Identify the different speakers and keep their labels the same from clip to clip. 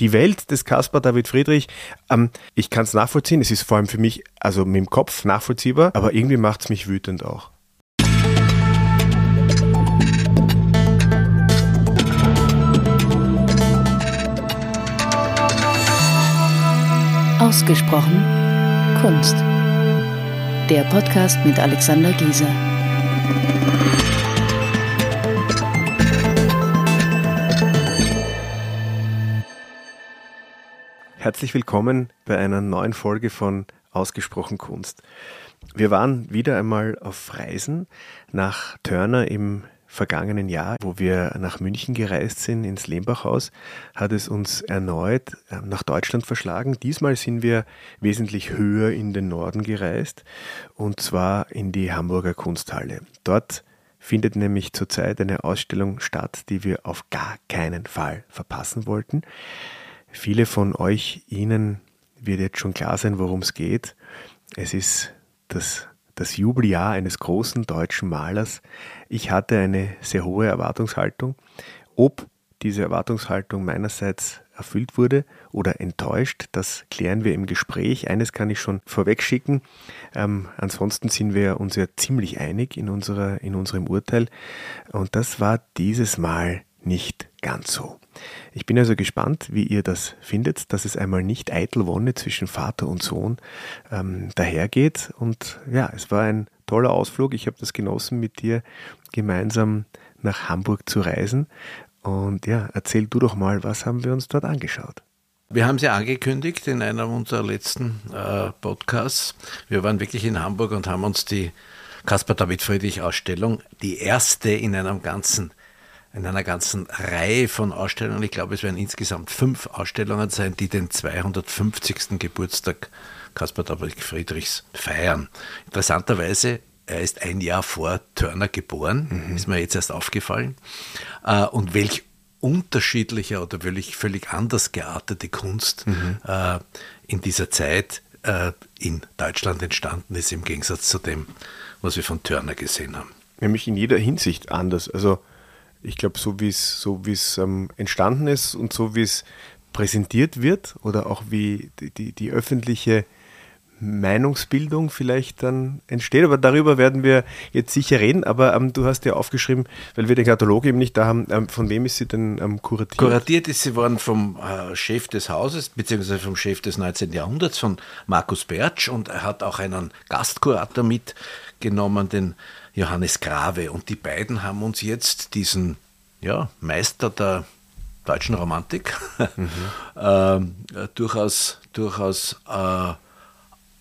Speaker 1: Die Welt des Caspar David Friedrich, ähm, ich kann es nachvollziehen, es ist vor allem für mich, also mit dem Kopf nachvollziehbar, aber irgendwie macht es mich wütend auch.
Speaker 2: Ausgesprochen Kunst. Der Podcast mit Alexander Gieser.
Speaker 1: Herzlich willkommen bei einer neuen Folge von Ausgesprochen Kunst. Wir waren wieder einmal auf Reisen nach Törner im vergangenen Jahr, wo wir nach München gereist sind, ins Lehmbachhaus, hat es uns erneut ähm, nach Deutschland verschlagen. Diesmal sind wir wesentlich höher in den Norden gereist, und zwar in die Hamburger Kunsthalle. Dort findet nämlich zurzeit eine Ausstellung statt, die wir auf gar keinen Fall verpassen wollten. Viele von euch, Ihnen wird jetzt schon klar sein, worum es geht. Es ist das, das Jubeljahr eines großen deutschen Malers. Ich hatte eine sehr hohe Erwartungshaltung. Ob diese Erwartungshaltung meinerseits erfüllt wurde oder enttäuscht, das klären wir im Gespräch. Eines kann ich schon vorweg schicken. Ähm, ansonsten sind wir uns ja ziemlich einig in, unserer, in unserem Urteil. Und das war dieses Mal nicht ganz so. Ich bin also gespannt, wie ihr das findet, dass es einmal nicht eitel Wonne zwischen Vater und Sohn ähm, dahergeht. Und ja, es war ein toller Ausflug. Ich habe das genossen, mit dir gemeinsam nach Hamburg zu reisen. Und ja, erzähl du doch mal, was haben wir uns dort angeschaut?
Speaker 3: Wir haben sie angekündigt in einem unserer letzten äh, Podcasts. Wir waren wirklich in Hamburg und haben uns die Caspar David Friedrich Ausstellung, die erste in einem ganzen in einer ganzen Reihe von Ausstellungen. Ich glaube, es werden insgesamt fünf Ausstellungen sein, die den 250. Geburtstag Caspar David Friedrichs feiern. Interessanterweise, er ist ein Jahr vor Turner geboren, mhm. ist mir jetzt erst aufgefallen. Äh, und welch unterschiedlicher oder völlig, völlig anders geartete Kunst mhm. Äh, in dieser Zeit äh, in Deutschland entstanden ist, im Gegensatz zu dem, was wir von Turner gesehen haben.
Speaker 1: Nämlich in jeder Hinsicht anders. Also ich glaube, so wie es so wie's, ähm, entstanden ist und so wie es präsentiert wird oder auch wie die, die, die, öffentliche Meinungsbildung vielleicht dann entsteht. Aber darüber werden wir jetzt sicher reden. Aber ähm, du hast ja aufgeschrieben, weil wir den Katalog eben nicht da haben, ähm, von wem ist sie denn ähm, kuratiert?
Speaker 3: Kuratiert ist sie worden vom äh, Chef des Hauses, beziehungsweise vom Chef des 19. Jahrhunderts, von Markus Bertsch. Und er hat auch einen Gastkurator mitgenommen, den Johannes Grave. Und die beiden haben uns jetzt diesen ja, Meister der deutschen Romantik mhm. äh, durchaus, durchaus äh,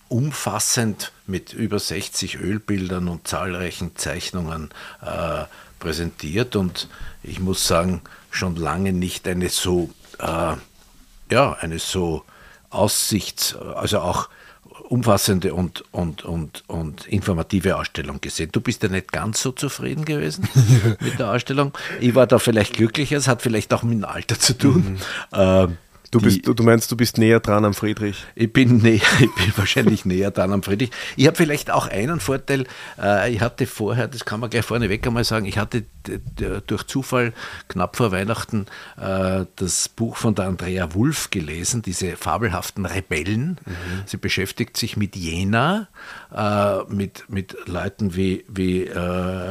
Speaker 3: umfassend mit über 60 Ölbildern und zahlreichen Zeichnungen äh, präsentiert. Und ich muss sagen, schon lange nicht eine so, äh, ja, eine so Aussichts-, also auch umfassende und, und, und, und informative Ausstellung gesehen. Du bist ja nicht ganz so zufrieden gewesen mit der Ausstellung. Ich war da vielleicht glücklicher, es hat vielleicht auch mit dem Alter zu tun. Mhm.
Speaker 1: Ähm, Du, bist, du, meinst, du bist näher dran am Friedrich?
Speaker 3: Ich bin, näher, ich bin wahrscheinlich näher dran am Friedrich. Ich habe vielleicht auch einen Vorteil. Äh, ich hatte vorher, das kann man gleich vorneweg einmal sagen, ich hatte durch Zufall knapp vor Weihnachten äh, das Buch von der Andrea Wulff gelesen, diese fabelhaften Rebellen. Mhm. Sie beschäftigt sich mit Jena, äh, mit, mit Leuten wie, wie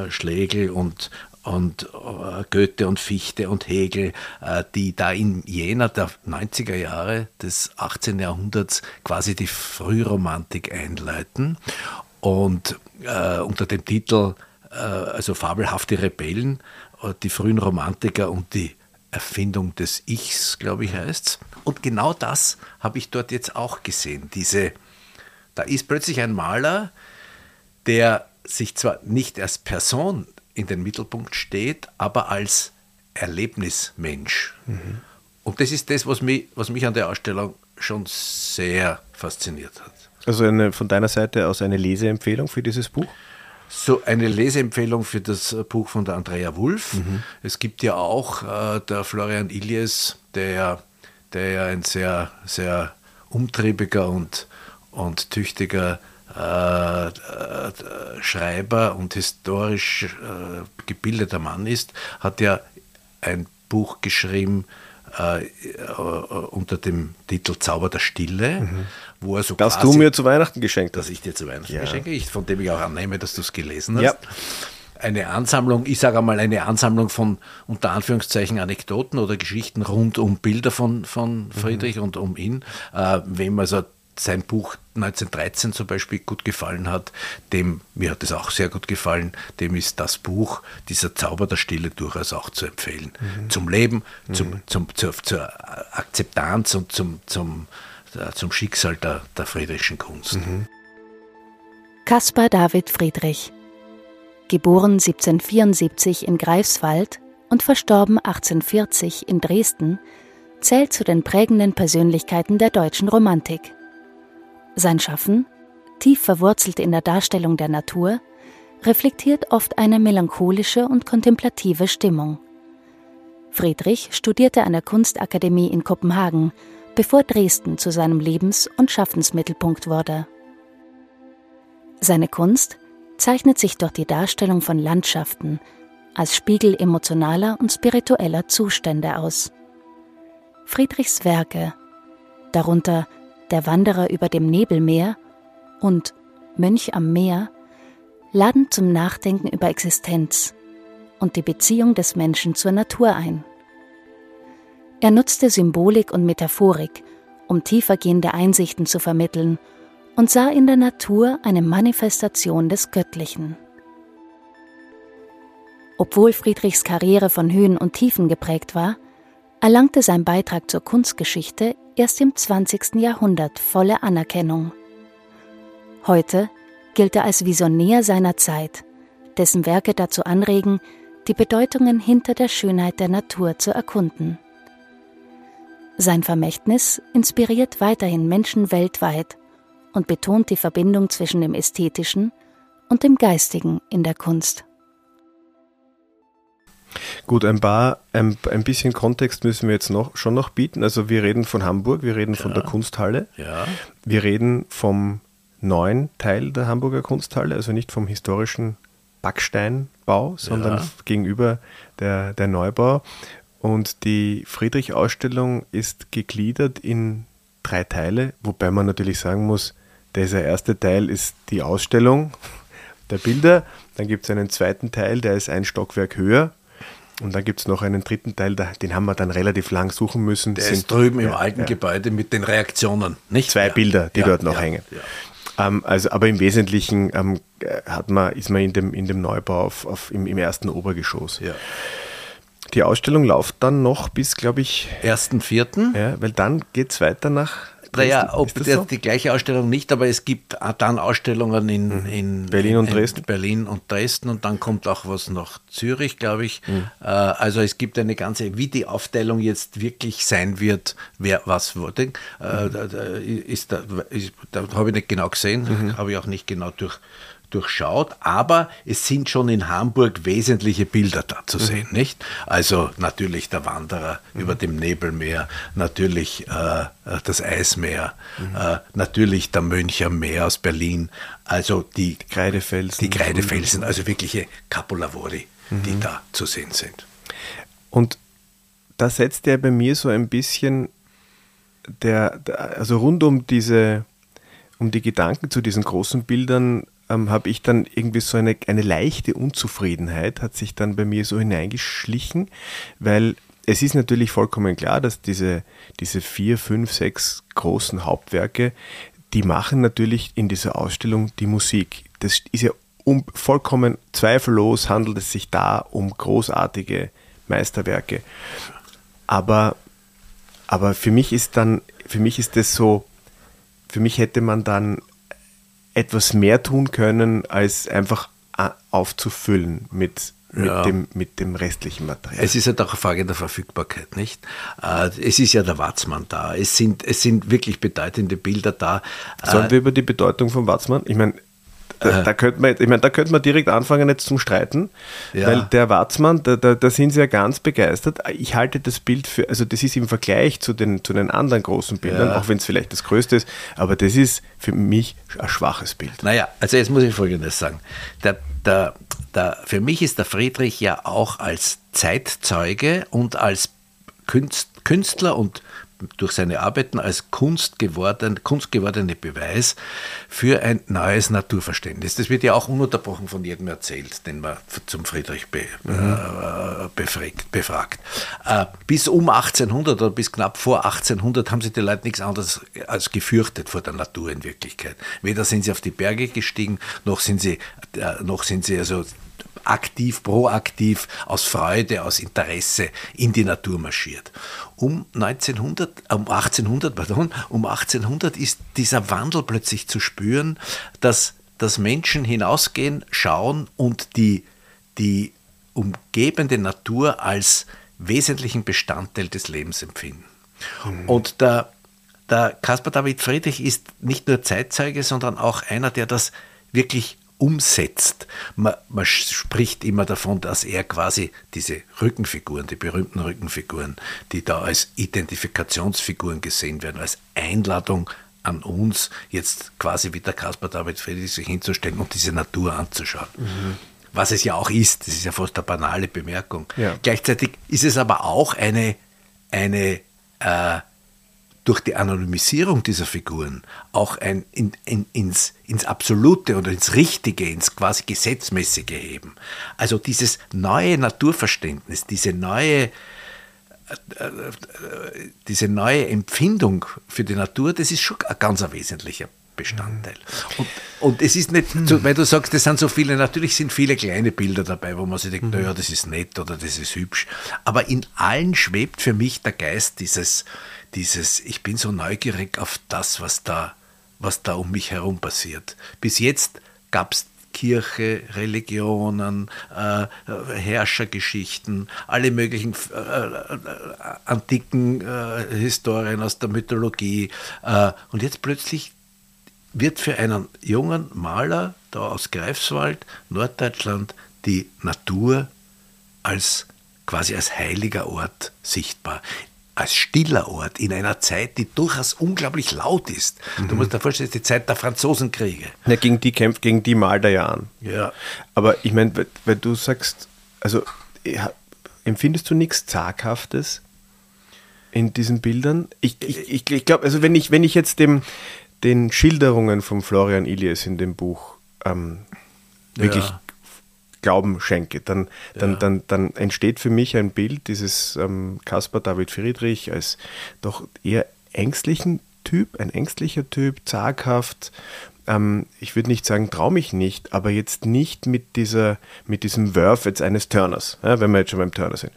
Speaker 3: Schlegel und, und äh, Goethe und Fichte und Hegel, äh, die da in Jena der 90er Jahre des 18. Jahrhunderts quasi die Frühromantik einleiten. Und äh, unter dem Titel, äh, also fabelhafte Rebellen, äh, die frühen Romantiker und die Erfindung des Ichs, glaube ich, heißt es. Und genau das habe ich dort jetzt auch gesehen. Diese, da ist plötzlich ein Maler, der sich zwar nicht als Person in den Mittelpunkt steht, aber als Erlebnismensch. Mhm. Und das ist das, was mich, was mich an der Ausstellung schon sehr fasziniert hat.
Speaker 1: Also eine, von deiner Seite aus eine Leseempfehlung für dieses Buch?
Speaker 3: So eine Leseempfehlung für das Buch von der Andrea Wulff. Mhm. Es gibt ja auch äh, der Florian Illies, der, der ja ein sehr, sehr umtriebiger und, und tüchtiger äh, äh, Schreiber und historisch äh, gebildeter Mann ist, hat ja ein Buch geschrieben, äh, äh, unter dem Titel Zauber der Stille, mhm.
Speaker 1: wo er so Das du mir zu Weihnachten geschenkt
Speaker 3: hast. Dass ich dir zu Weihnachten ja. geschenke, ich, von dem ich auch annehme, dass du es gelesen hast. Ja. Eine Ansammlung, ich sage einmal eine Ansammlung von unter Anführungszeichen Anekdoten oder Geschichten rund um Bilder von, von mhm. Friedrich mhm. und um ihn. Äh, wem also sein Buch 1913 zum Beispiel gut gefallen hat, dem, mir hat es auch sehr gut gefallen, dem ist das Buch, dieser Zauber der Stille durchaus auch zu empfehlen. Mhm. Zum Leben, mhm. zum, zum, zur, zur, Akzeptanz und zum, zum, äh, zum Schicksal der, der friedrichischen Kunst. Mhm.
Speaker 2: Caspar David Friedrich, geboren 1774 in Greifswald und verstorben 1840 in Dresden, zählt zu den prägenden Persönlichkeiten der deutschen Romantik. Sein Schaffen, tief verwurzelt in der Darstellung der Natur, reflektiert oft eine melancholische und kontemplative Stimmung. Friedrich studierte an der Kunstakademie in Kopenhagen, bevor Dresden zu seinem Lebens- und Schaffensmittelpunkt wurde. Seine Kunst zeichnet sich durch die Darstellung von Landschaften als Spiegel emotionaler und spiritueller Zustände aus. Friedrichs Werke, darunter der Wanderer über dem Nebelmeer und Mönch am Meer laden zum Nachdenken über Existenz und die Beziehung des Menschen zur Natur ein. Er nutzte Symbolik und Metaphorik, um tiefergehende Einsichten zu vermitteln und sah in der Natur eine Manifestation des Göttlichen. Obwohl Friedrichs Karriere von Höhen und Tiefen geprägt war, erlangte sein Beitrag zur Kunstgeschichte erst im 20. Jahrhundert volle Anerkennung. Heute gilt er als Visionär seiner Zeit, dessen Werke dazu anregen, die Bedeutungen hinter der Schönheit der Natur zu erkunden. Sein Vermächtnis inspiriert weiterhin Menschen weltweit und betont die Verbindung zwischen dem Ästhetischen und dem Geistigen in der Kunst.
Speaker 1: Gut, ein paar, ein, ein bisschen Kontext müssen wir jetzt noch, schon noch bieten. Also wir reden von Hamburg, wir reden ja. von der Kunsthalle.
Speaker 3: Ja.
Speaker 1: Wir reden vom neuen Teil der Hamburger Kunsthalle, also nicht vom historischen Backsteinbau, sondern ja. gegenüber der, der Neubau. Und die Friedrich-Ausstellung ist gegliedert in drei Teile, wobei man natürlich sagen muss, dieser erste Teil ist die Ausstellung der Bilder. Dann gibt es einen zweiten Teil, der ist ein Stockwerk höher, und dann gibt es noch einen dritten Teil, den haben wir dann relativ lang suchen müssen.
Speaker 3: Der sind, ist drüben ja, im alten ja. Gebäude mit den Reaktionen, nicht?
Speaker 1: Zwei ja. Bilder, die dort noch hängen. Ähm, also, aber im Wesentlichen ähm, hat man, ist man in dem, in dem Neubau auf, auf im, im, ersten Obergeschoss. Die Ausstellung läuft dann noch bis, glaube ich.
Speaker 3: 1.4.
Speaker 1: Ja, weil dann geht es weiter nach
Speaker 3: naja, ob der, so? die gleiche Ausstellung nicht, aber es gibt dann Ausstellungen in, mhm. in
Speaker 1: Berlin und in Dresden.
Speaker 3: Berlin und Dresden und dann kommt auch was nach Zürich, glaube ich. Mhm. Äh, also es gibt eine ganze, wie die Aufteilung jetzt wirklich sein wird, wer was wurde, äh, mhm. da, da, ist da, da habe ich nicht genau gesehen, mhm. habe ich auch nicht genau durch durchschaut, aber es sind schon in Hamburg wesentliche Bilder da zu sehen, mhm. nicht? Also natürlich der Wanderer mhm. über dem Nebelmeer, natürlich äh, das Eismeer, mhm. äh, natürlich der Mönch am Meer aus Berlin, also die, Kreidefelsen, die Kreidefelsen, also wirkliche Capolavori, die mhm. da zu sehen sind.
Speaker 1: Und da setzt er bei mir so ein bisschen der, der also rund um diese um die Gedanken zu diesen großen Bildern ähm, habe ich dann irgendwie so eine, eine leichte Unzufriedenheit, hat sich dann bei mir so hineingeschlichen, weil es ist natürlich vollkommen klar, dass diese, diese vier, fünf, sechs großen Hauptwerke, die machen natürlich in dieser Ausstellung die Musik. Das ist ja um, vollkommen zweifellos, handelt es sich da um großartige Meisterwerke. Aber, aber für mich ist dann, für mich ist das so, für mich hätte man dann etwas mehr tun können, als einfach aufzufüllen mit, mit, ja. dem, mit dem restlichen Material.
Speaker 3: Es ist ja halt doch eine Frage der Verfügbarkeit, nicht? Äh, es ist ja der Watzmann da. Es sind, es sind wirklich bedeutende Bilder da.
Speaker 1: Sollen äh, wir über die Bedeutung von Watzmann? Ich meine, da, da, könnte man, ich meine, da könnte man direkt anfangen jetzt zum Streiten, ja. weil der Watzmann, da, da, da, sind sie ja ganz begeistert. Ich halte das Bild für, also das ist im Vergleich zu den, zu den anderen großen Bildern, ja. auch wenn es vielleicht das größte ist, aber das ist für mich ein schwaches Bild.
Speaker 3: Naja, also jetzt muss ich Folgendes sagen. Der, der, der, für mich ist der Friedrich ja auch als Zeitzeuge und als Künstler Künstler und durch seine Arbeiten als Kunst geworden, kunstgewordene Beweis für ein neues Naturverständnis. Das wird ja auch ununterbrochen von jedem erzählt, den man zum Friedrich be, mhm. äh, befragt. befragt. Äh, bis um 1800 oder bis knapp vor 1800 haben sich die Leute nichts anderes als gefürchtet vor der Natur in Wirklichkeit. Weder sind sie auf die Berge gestiegen, noch sind sie, äh, noch sind sie also aktiv, proaktiv, aus Freude, aus Interesse in die Natur marschiert. Um 1900, um 1800, pardon, um 1800 ist dieser Wandel plötzlich zu spüren, dass, dass Menschen hinausgehen, schauen und die, die umgebende Natur als wesentlichen Bestandteil des Lebens empfinden. Mhm. Und der, der Caspar David Friedrich ist nicht nur Zeitzeuge, sondern auch einer, der das wirklich umsetzt. Man, man, spricht immer davon, dass er quasi diese Rückenfiguren, die berühmten Rückenfiguren, die da als Identifikationsfiguren gesehen werden, als Einladung an uns, jetzt quasi wie der Caspar David Friedrich sich hinzustellen und diese Natur anzuschauen. Mhm. Was es ja auch ist, das ist ja fast eine banale Bemerkung. Ja. Gleichzeitig ist es aber auch eine, eine äh, durch die Anonymisierung dieser Figuren auch ein, in, in, ins, ins Absolute oder ins Richtige, ins quasi Gesetzmäßige heben. Also dieses neue Naturverständnis, diese neue, äh, äh, diese neue Empfindung für die Natur, das ist schon ein ganz wesentlicher Bestandteil. Und, und es ist nicht, so, weil du sagst, es sind so viele, natürlich sind viele kleine Bilder dabei, wo man sich denkt, mhm. naja, das ist nett oder das ist hübsch. Aber in allen schwebt für mich der Geist dieses, dieses, ich bin so neugierig auf das, was da, was da um mich herum passiert. Bis jetzt gab es Kirche, Religionen, äh, Herrschergeschichten, alle möglichen äh, äh, antiken äh, Historien aus der Mythologie. Äh, und jetzt plötzlich wird für einen jungen Maler da aus Greifswald, Norddeutschland, die Natur als quasi als heiliger Ort sichtbar als stiller Ort in einer Zeit, die durchaus unglaublich laut ist. Mhm. Du musst dir vorstellen, die Zeit der Franzosenkriege.
Speaker 1: Ja, gegen die kämpft, gegen die malt er ja an.
Speaker 3: Ja.
Speaker 1: Aber ich meine, weil du sagst, also empfindest du nichts Zaghaftes in diesen Bildern? Ich, ich, ich, ich glaube, also wenn ich, wenn ich jetzt dem, den Schilderungen von Florian Ilies in dem Buch ähm, wirklich ja. Glauben schenke, dann, dann, ja. dann, dann entsteht für mich ein Bild dieses ähm, Caspar David Friedrich als doch eher ängstlichen Typ, ein ängstlicher Typ, zaghaft. Ähm, ich würde nicht sagen, traue mich nicht, aber jetzt nicht mit, dieser, mit diesem Wurf jetzt eines Turners, ja, wenn wir jetzt schon beim Turner sind,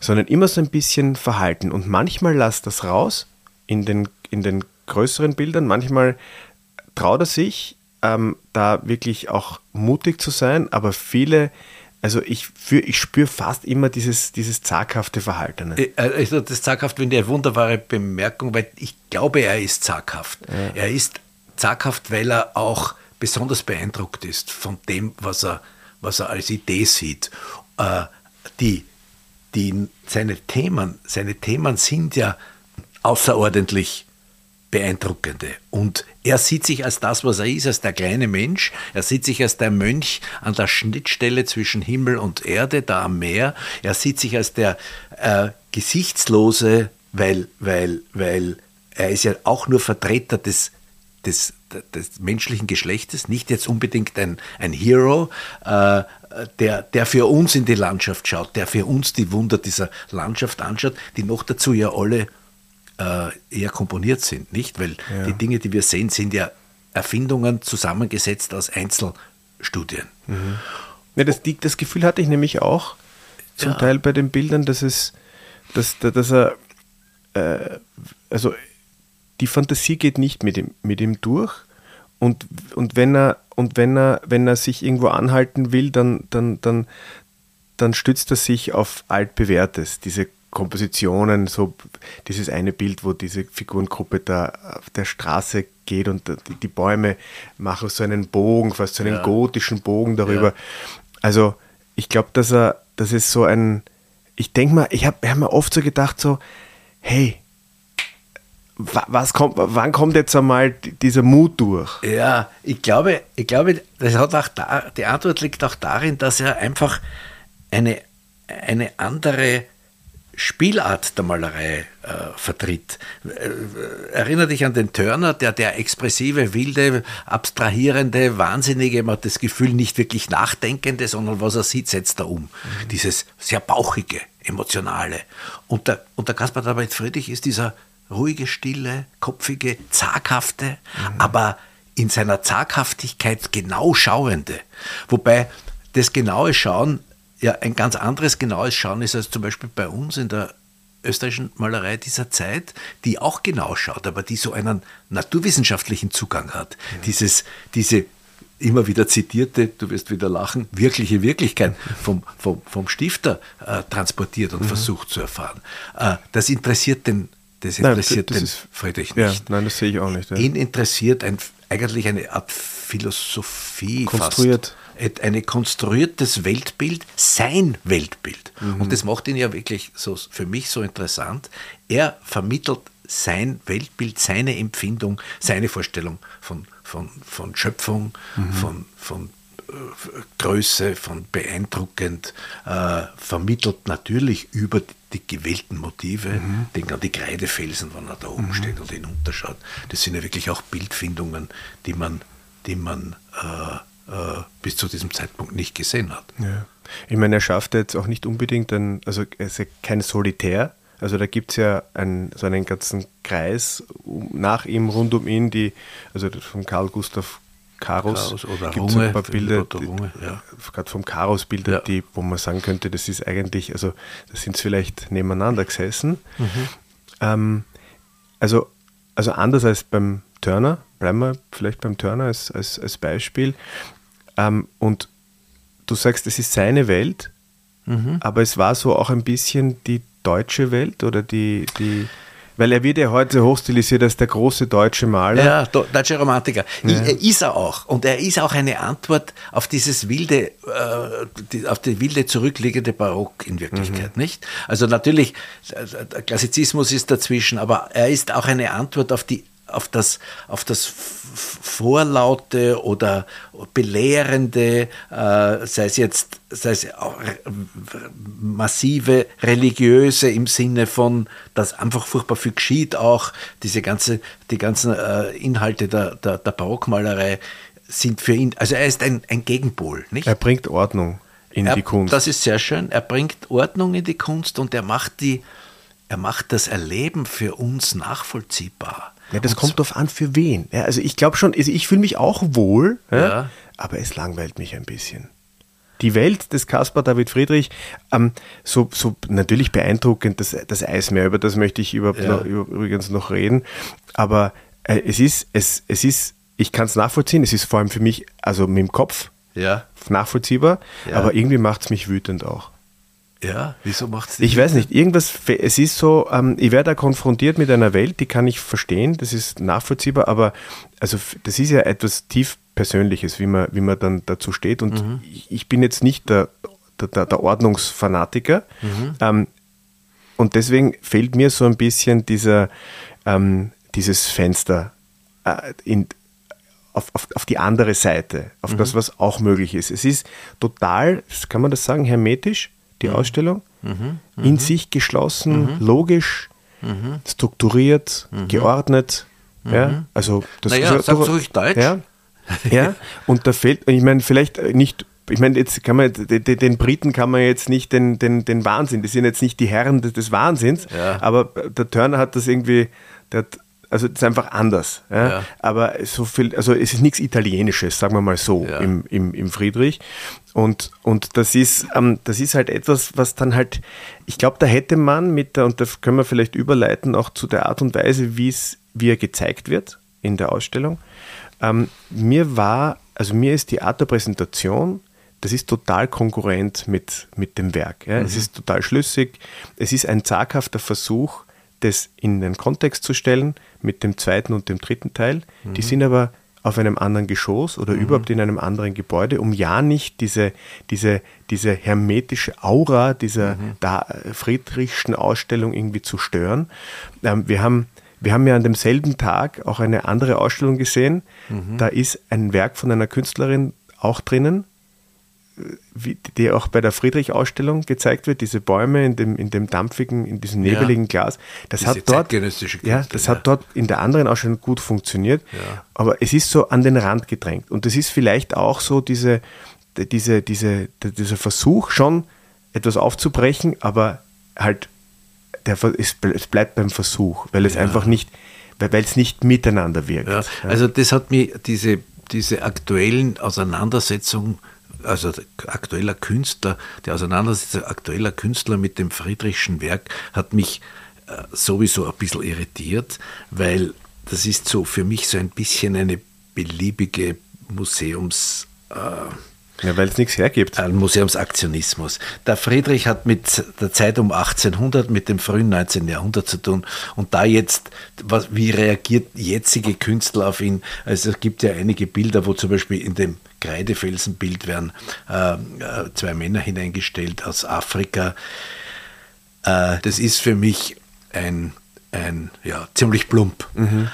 Speaker 1: sondern immer so ein bisschen verhalten. Und manchmal lasst das raus in den, in den größeren Bildern, manchmal traut er sich, ähm, da wirklich auch mutig zu sein, aber viele, also ich, ich spüre fast immer dieses, dieses zaghafte Verhalten.
Speaker 3: Äh, also das zaghaft finde ich eine wunderbare Bemerkung, weil ich glaube, er ist zaghaft. Ja. Er ist zaghaft, weil er auch besonders beeindruckt ist von dem, was er, was er als Idee sieht. Äh, die, die, seine, Themen, seine Themen sind ja außerordentlich beeindruckende. Und er sieht sich als das, was er ist, als der kleine Mensch. Er sieht sich als der Mönch an der Schnittstelle zwischen Himmel und Erde, da am Meer. Er sieht sich als der äh, Gesichtslose, weil, weil, weil er ist ja auch nur Vertreter des, des, des menschlichen Geschlechtes, nicht jetzt unbedingt ein, ein Hero, äh, der, der für uns in die Landschaft schaut, der für uns die Wunder dieser Landschaft anschaut, die noch dazu ja alle eher komponiert sind, nicht? Weil ja. die Dinge, die wir sehen, sind ja Erfindungen zusammengesetzt aus Einzelstudien.
Speaker 1: Mhm. Ja, das, das Gefühl hatte ich nämlich auch zum ja. Teil bei den Bildern, dass es, dass, dass er, äh, also die Fantasie geht nicht mit ihm, mit ihm durch. Und, und wenn er, und wenn er, wenn er sich irgendwo anhalten will, dann, dann, dann, dann stützt er sich auf altbewährtes, diese Kompositionen, so dieses eine Bild, wo diese Figurengruppe da auf der Straße geht und die, Bäume machen so einen Bogen, fast so einen ja. gotischen Bogen darüber. Ja. Also ich glaube, dass er, das ist so ein, ich denke mal, ich habe hab mir oft so gedacht, so, hey, was kommt, wann kommt jetzt einmal dieser Mut durch?
Speaker 3: Ja, ich glaube, ich glaube, das hat auch da, die Antwort liegt auch darin, dass er einfach eine, eine andere Spielart der Malerei äh, vertritt. Äh, erinnere dich an den Turner, der der expressive, wilde, abstrahierende, wahnsinnige, man hat das Gefühl, nicht wirklich nachdenkende, sondern was er sieht, setzt er um. Mhm. Dieses sehr bauchige, emotionale. Und der, und der Caspar David Friedrich ist dieser ruhige, stille, kopfige, zaghafte, mhm. aber in seiner Zaghaftigkeit genau schauende. Wobei das genaue Schauen ja ein ganz anderes genaues Schauen ist als zum Beispiel bei uns in der österreichischen Malerei dieser Zeit, die auch genau schaut, aber die so einen naturwissenschaftlichen Zugang hat. Ja. Dieses, diese immer wieder zitierte, du wirst wieder lachen, wirkliche Wirklichkeit vom, vom, vom Stifter äh, transportiert und mhm. versucht zu erfahren. Äh, das interessiert den, das interessiert nein, das, das den ist, Friedrich nicht.
Speaker 1: Ja, nein, das sehe ich auch nicht. Ja.
Speaker 3: Ihn interessiert ein, eigentlich eine Art Philosophie
Speaker 1: Konstruiert.
Speaker 3: fast ein konstruiertes Weltbild, sein Weltbild. Mhm. Und das macht ihn ja wirklich so, für mich so interessant. Er vermittelt sein Weltbild, seine Empfindung, seine Vorstellung von, von, von Schöpfung, mhm. von, von äh, Größe, von beeindruckend, äh, vermittelt natürlich über die, gewählten Motive, mhm. denkt an die Kreidefelsen, wenn er da oben mhm. steht und hinunterschaut. Das sind ja wirklich auch Bildfindungen, die man, die man äh, äh, bis zu diesem Zeitpunkt nicht gesehen hat.
Speaker 1: Ja. Ich meine, er schafft jetzt auch nicht unbedingt ein, also er ist ja kein Solitär, also da gibt es ja einen, so einen ganzen Kreis nach ihm, rund um ihn, die, also von Karl Gustav Karus
Speaker 3: gibt es ein
Speaker 1: paar Bilder, ja. gerade vom Karus Bilder, ja. die, wo man sagen könnte, das ist eigentlich, also da sind sie vielleicht nebeneinander gesessen. Mhm. Ähm, also, also anders als beim Turner, bleiben wir vielleicht beim Turner als, als, als Beispiel. Ähm, und du sagst, es ist seine Welt, mhm. aber es war so auch ein bisschen die deutsche Welt oder die, die weil er wird ja heute hochstilisiert als der große deutsche Maler.
Speaker 3: Ja, deutsche Romantiker. Ja. Ist er auch. Und er ist auch eine Antwort auf dieses wilde, äh, auf die wilde zurückliegende Barock in Wirklichkeit, mhm. nicht? Also natürlich, der Klassizismus ist dazwischen, aber er ist auch eine Antwort auf die auf das, auf das Vorlaute oder Belehrende, äh, sei es jetzt sei es massive religiöse im Sinne von, dass einfach furchtbar viel geschieht, auch diese ganze, die ganzen äh, Inhalte der, der, der Barockmalerei sind für ihn, also er ist ein, ein Gegenpol. Nicht?
Speaker 1: Er bringt Ordnung in
Speaker 3: er,
Speaker 1: die Kunst.
Speaker 3: Das ist sehr schön. Er bringt Ordnung in die Kunst und er macht die, er macht das Erleben für uns nachvollziehbar.
Speaker 1: Ja, das kommt darauf an, für wen. Ja, also ich glaube schon, also ich fühle mich auch wohl, ja, aber es langweilt mich ein bisschen. Die Welt des Caspar David Friedrich, ähm, so, so natürlich beeindruckend, das, das Eismeer, über das möchte ich überhaupt noch, übrigens noch reden. Aber äh, es ist, es, es ist, ich kann es nachvollziehen, es ist vor allem für mich, also mit dem Kopf nachvollziehbar, aber irgendwie macht es mich wütend auch.
Speaker 3: Ja, wieso macht es
Speaker 1: Ich weiß nicht, irgendwas, es ist so, ähm, ich werde da konfrontiert mit einer Welt, die kann ich verstehen, das ist nachvollziehbar, aber also das ist ja etwas tief Persönliches, wie man, wie man dann dazu steht und mhm. ich, ich, bin jetzt nicht der, der, der Ordnungsfanatiker mhm. ähm, und deswegen fehlt mir so ein bisschen dieser, ähm, dieses Fenster äh, in, auf, auf, auf, die andere Seite, auf mhm. das, was auch möglich ist. Es ist total, kann man das sagen, hermetisch, die mhm. Ausstellung. Mhm. In mhm. sich geschlossen, logisch, strukturiert, geordnet. Ja, also
Speaker 3: das naja, ist ja ruhig Deutsch.
Speaker 1: Ja, ja, und da fehlt, ich meine, vielleicht nicht ich meine, jetzt kann man den, den, Briten kann man jetzt nicht den, den, den Wahnsinn, die sind jetzt nicht die Herren des, des Wahnsinns, ja. aber der Turner hat das irgendwie, der hat also es ist einfach anders. Ja? ja? Aber so viel, also es ist nichts Italienisches, sagen wir mal so, ja. im, im, im Friedrich. Und, und das ist, ähm, das ist halt etwas, was dann halt, ich glaube, da hätte man mit der, und das können wir vielleicht überleiten, auch zu der Art und Weise, wie es, wie er gezeigt wird in der Ausstellung. Ähm, mir war, also mir ist die Art der Präsentation, das ist total konkurrent mit, mit dem Werk. Ja? Mhm. Es ist total schlüssig. Es ist ein zaghafter Versuch, das in den Kontext zu stellen mit dem zweiten und dem dritten Teil. Mhm. Die sind aber auf einem anderen Geschoss oder mhm. überhaupt in einem anderen Gebäude, um ja nicht diese, diese, diese hermetische Aura dieser mhm. da Friedrichschen Ausstellung irgendwie zu stören. Ähm, wir, haben, wir haben ja an demselben Tag auch eine andere Ausstellung gesehen. Mhm. Da ist ein Werk von einer Künstlerin auch drinnen, wie, die auch bei der Friedrich-Ausstellung gezeigt wird, diese Bäume in dem, in dem dampfigen, in diesem nebeligen ja. Glas, das Diese hat dort, ja, das ja. hat dort in der anderen Ausstellung gut funktioniert, ja. aber es ist so an den Rand gedrängt und das ist vielleicht auch so diese, diese, diese, dieser Versuch schon etwas aufzubrechen, aber halt der, es, es bleibt beim Versuch, weil es einfach nicht, weil es nicht miteinander wirkt.
Speaker 3: Also das hat mir diese, diese aktuellen Auseinandersetzungen also aktueller Künstler, die Auseinandersetzung aktueller Künstler mit dem Friedrichschen Werk hat mich äh, sowieso ein bisschen irritiert, weil das ist so für mich so ein bisschen eine beliebige Museums... Äh,
Speaker 1: ja, weil es nichts hergibt.
Speaker 3: Ein Museumsaktionismus. Der Friedrich hat mit der Zeit um 1800, mit dem frühen 19. Jahrhundert zu tun. Und da jetzt, was, wie reagiert jetzige Künstler auf ihn? Also es gibt ja einige Bilder, wo zum Beispiel in dem Kreidefelsenbild werden äh, äh zwei Männer hineingestellt aus Afrika. Äh, das ist für mich ein, ein ja, ziemlich plump. Mhm.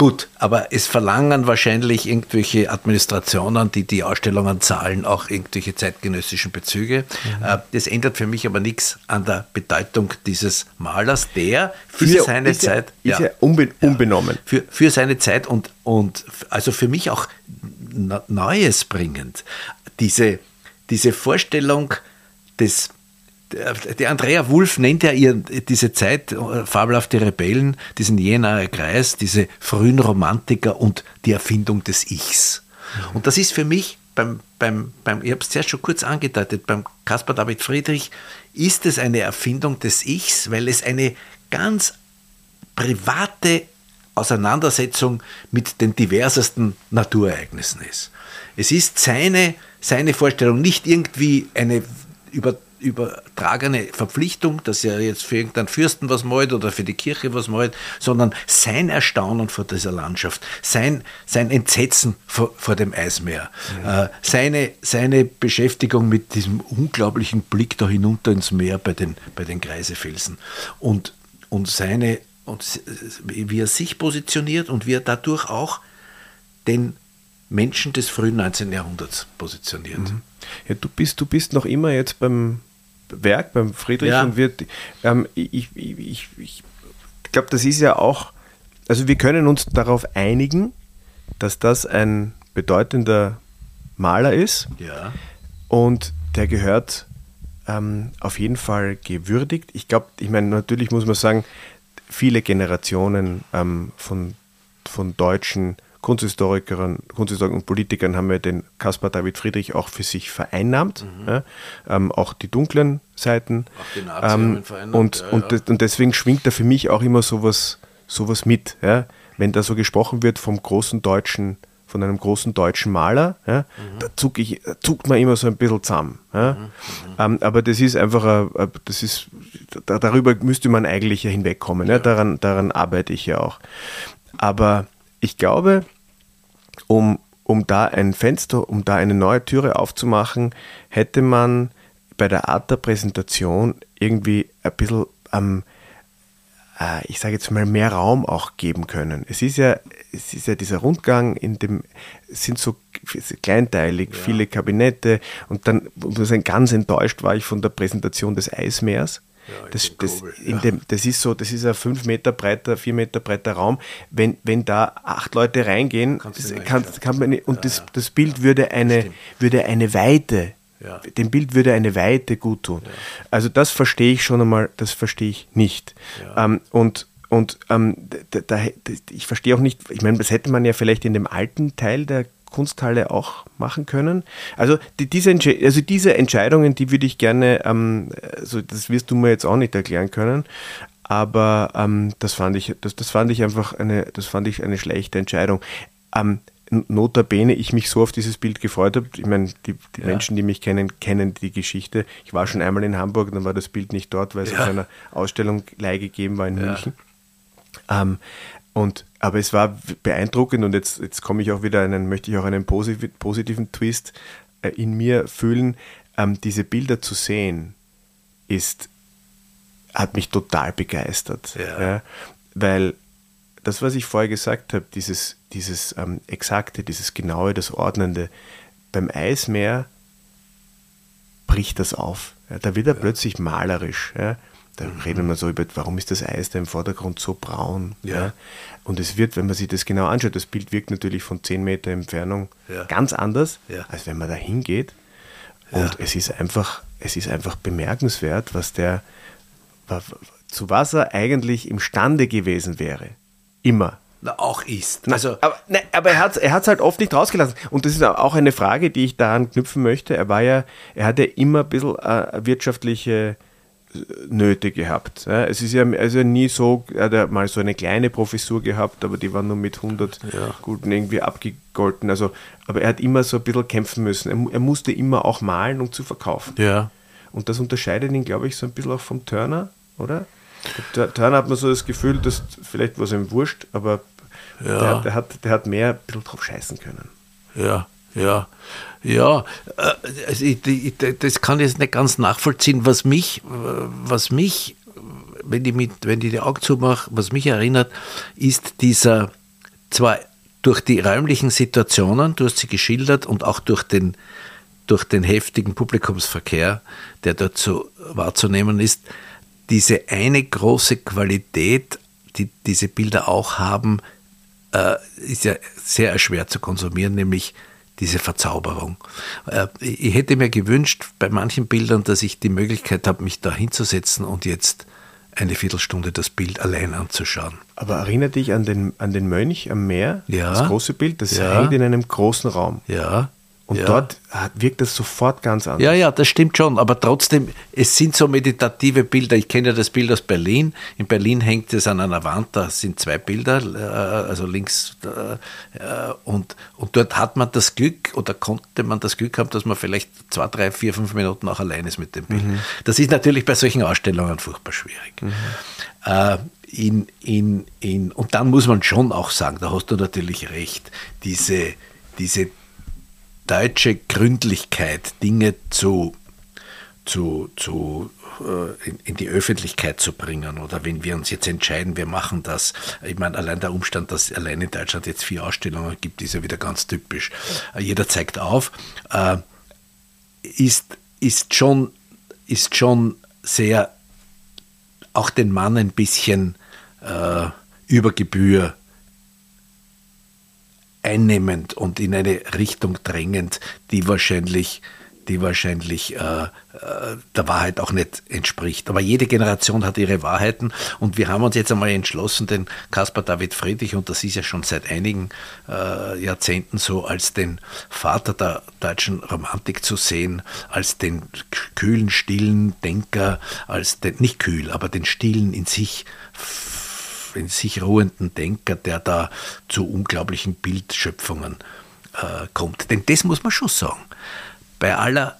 Speaker 3: Gut, aber es verlangen wahrscheinlich irgendwelche Administrationen, die die Ausstellungen zahlen, auch irgendwelche zeitgenössischen Bezüge. Mhm. Äh, das ändert für mich aber nichts an der Bedeutung dieses Malers, der für ist seine
Speaker 1: ist
Speaker 3: Zeit.
Speaker 1: Ja, ist ja, unbe unbenommen.
Speaker 3: Für, für seine Zeit und, und also für mich auch Neues bringend. Diese, diese Vorstellung des die Andrea Wulff nennt ja ihr diese Zeit, äh, fabelhafte Rebellen, diesen Jenaer Kreis, diese frühen Romantiker und die Erfindung des Ichs. Mhm. Und das ist für mich beim, beim, beim ich habe es zuerst schon kurz angedeutet, beim Caspar David Friedrich ist es eine Erfindung des Ichs, weil es eine ganz private Auseinandersetzung mit den diversesten Naturereignissen ist. Es ist seine, seine Vorstellung, nicht irgendwie eine über übertragene Verpflichtung, dass er jetzt für irgendeinen Fürsten was malt oder für die Kirche was malt, sondern sein Erstaunen vor dieser Landschaft, sein, sein Entsetzen vor, vor dem Eismeer, ja. äh, seine, seine Beschäftigung mit diesem unglaublichen Blick da hinunter ins Meer bei den, bei den Kreisefelsen und, und seine und wie er sich positioniert und wie er dadurch auch den Menschen des frühen 19. Jahrhunderts positioniert. Mhm.
Speaker 1: Ja, du bist, du bist noch immer jetzt beim, Werk, beim Friedrich ja. und wird, ähm, ich, ich, ich, ich glaube, das ist ja auch, also wir können uns darauf einigen, dass das ein bedeutender Maler ist.
Speaker 3: Ja.
Speaker 1: Und der gehört ähm, auf jeden Fall gewürdigt. Ich glaube, ich meine, natürlich muss man sagen, viele Generationen ähm, von, von deutschen Kunsthistorikern, Kunsthistorikern und Politikern haben ja den Caspar David Friedrich auch für sich vereinnahmt, mhm. ja, ähm, auch die dunklen Seiten. Ähm, und, ja, und, ja. und deswegen schwingt da für mich auch immer sowas, sowas mit. Ja? Wenn da so gesprochen wird vom großen deutschen, von einem großen deutschen Maler, ja, mhm. da zuck ich, zuckt man immer so ein bisschen zusammen. Ja? Mhm. mhm. Ähm, aber das ist einfach, a, das ist, da, darüber müsste man eigentlich ja hinwegkommen. Ja. Daran, daran arbeite ich ja auch. Aber ich glaube, um, um da ein Fenster, um da eine neue Türe aufzumachen, hätte man bei der Art der Präsentation irgendwie ein bisschen am, ähm, ich sage jetzt mal, mehr Raum auch geben können. Es ist ja, es ist ja dieser Rundgang in dem, sind so kleinteilig, ja. viele Kabinette und dann, muss ich ganz enttäuscht war ich von der Präsentation des Eismeers das, das, in dem, das ist so, das ist ein fünf Meter breiter, vier Meter breiter Raum. Wenn, wenn da acht Leute reingehen, das, kann, kann man nicht, und ja, das, das Bild würde eine, würde eine Weite, ja. dem Bild würde eine Weite gut tun. Ja. Also das verstehe ich schon einmal, das verstehe ich nicht. Ähm, und und ähm, da, da, ich verstehe auch nicht, ich meine, das hätte man ja vielleicht in dem alten Teil der Kunsthalle auch machen können. Also, die, diese, also diese Entscheidungen, die würde ich gerne, ähm, also das wirst du mir jetzt auch nicht erklären können, aber ähm, das fand ich, das, das fand ich einfach eine, das fand ich eine schlechte Entscheidung. Ähm, notabene ich mich so auf dieses Bild gefreut habe. Ich meine, die, die ja. Menschen, die mich kennen, kennen die Geschichte. Ich war schon einmal in Hamburg, dann war das Bild nicht dort, weil es ja. auf einer Ausstellung leihgegeben war in ja. München. Ähm, und, aber es war beeindruckend und jetzt, jetzt komme ich auch wieder einen, möchte ich auch einen positiv, positiven Twist äh, in mir fühlen. Ähm, diese Bilder zu sehen, ist, hat mich total begeistert. Ja. Ja, weil das, was ich vorher gesagt habe, dieses, dieses ähm, Exakte, dieses Genaue, das Ordnende, beim Eismeer bricht das auf. Ja, da wird er plötzlich malerisch. Ja. Da mhm. reden wir so über, warum ist das Eis da im Vordergrund so braun? Ja. Und es wird, wenn man sich das genau anschaut, das Bild wirkt natürlich von 10 Meter Entfernung ganz anders, als wenn man da hingeht. Und es ist einfach, es ist einfach bemerkenswert, was der, zu was er eigentlich imstande gewesen wäre. Immer.
Speaker 3: Na, auch ist.
Speaker 1: Also, aber, ne, aber er hat es er halt oft nicht rausgelassen. Und das ist auch eine Frage, die ich daran knüpfen möchte. Er war ja, er hat ja immer ein bisschen äh, wirtschaftliche Nöte gehabt. Es ist ja also nie so, er hat ja mal so eine kleine Professur gehabt, aber die war nur mit 100 ja. Gulden irgendwie abgegolten. Also, aber er hat immer so ein bisschen kämpfen müssen. Er, er musste immer auch malen, um zu verkaufen.
Speaker 3: Ja.
Speaker 1: Und das unterscheidet ihn, glaube ich, so ein bisschen auch vom Turner, oder? Der Turner hat man so das Gefühl, dass vielleicht war es ihm wurscht, aber ja. der, der, hat, der hat mehr ein bisschen drauf scheißen können.
Speaker 3: Ja, ja, ja. Äh, also ich, ich, das kann ich jetzt nicht ganz nachvollziehen. Was mich, was mich wenn ich, mit, wenn ich die Augen zumache, was mich erinnert, ist dieser, zwar durch die räumlichen Situationen, du hast sie geschildert, und auch durch den, durch den heftigen Publikumsverkehr, der dort so wahrzunehmen ist, diese eine große Qualität, die diese Bilder auch haben, äh, ist ja sehr schwer zu konsumieren, nämlich diese Verzauberung. Äh, ich hätte mir gewünscht bei manchen Bildern, dass ich die Möglichkeit habe, mich da hinzusetzen und jetzt eine Viertelstunde das Bild allein anzuschauen.
Speaker 1: Aber erinnere dich an den, an den Mönch am Meer,
Speaker 3: ja,
Speaker 1: das große Bild, das ja, hängt in einem großen Raum.
Speaker 3: Ja.
Speaker 1: Und ja. dort wirkt das sofort ganz anders.
Speaker 3: Ja, ja, das stimmt schon. Aber trotzdem, es sind so meditative Bilder. Ich kenne ja das Bild aus Berlin. In Berlin hängt es an einer Wand, da sind zwei Bilder, äh, also links. Äh, und, und dort hat man das Glück oder konnte man das Glück haben, dass man vielleicht zwei, drei, vier, fünf Minuten auch allein ist mit dem Bild. Mhm. Das ist natürlich bei solchen Ausstellungen furchtbar schwierig. Mhm. Äh, in, in, in, und dann muss man schon auch sagen, da hast du natürlich recht, diese, diese deutsche Gründlichkeit, Dinge zu, zu, zu äh, in, die Öffentlichkeit zu bringen oder wenn wir uns jetzt entscheiden, wir machen das. Ich meine, allein der Umstand, dass es allein in Deutschland jetzt vier Ausstellungen gibt, ist ja wieder ganz typisch. Äh, jeder zeigt auf, äh, ist, ist, schon, ist schon sehr auch den Mann ein bisschen über Gebühr einnehmend und in eine Richtung drängend, die wahrscheinlich, die wahrscheinlich äh, äh, der Wahrheit auch nicht entspricht. Aber jede Generation hat ihre Wahrheiten und wir haben uns jetzt einmal entschlossen, den Caspar David Friedrich, und das ist ja schon seit einigen äh, Jahrzehnten so, als den Vater der deutschen Romantik zu sehen, als den kühlen, stillen Denker, als den, nicht kühl, aber den stillen in sich in sich ruhenden Denker, der da zu unglaublichen Bildschöpfungen äh, kommt. Denn das muss man schon sagen. Bei aller,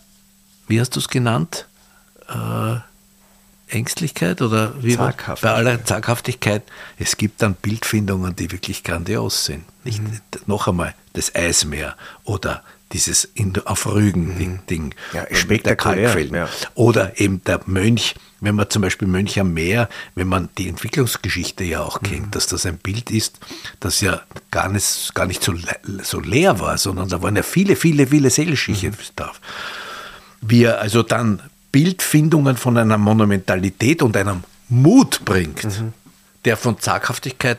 Speaker 3: wie hast du es genannt? Äh, Ängstlichkeit oder wie bei aller Zaghaftigkeit, es gibt dann Bildfindungen, die wirklich grandios sind. Nicht mhm. noch einmal das Eismeer oder dieses in, auf Rügen-Ding, mhm.
Speaker 1: ja, spektakulär.
Speaker 3: Ja. Oder eben der Mönch, wenn man zum Beispiel Mönch am Meer, wenn man die Entwicklungsgeschichte ja auch kennt, mhm. dass das ein Bild ist, das ja gar nicht, gar nicht so, so leer war, sondern da waren ja viele, viele, viele Seelenschichten mhm. da. Wie er also dann Bildfindungen von einer Monumentalität und einem Mut bringt, mhm. der von Zaghaftigkeit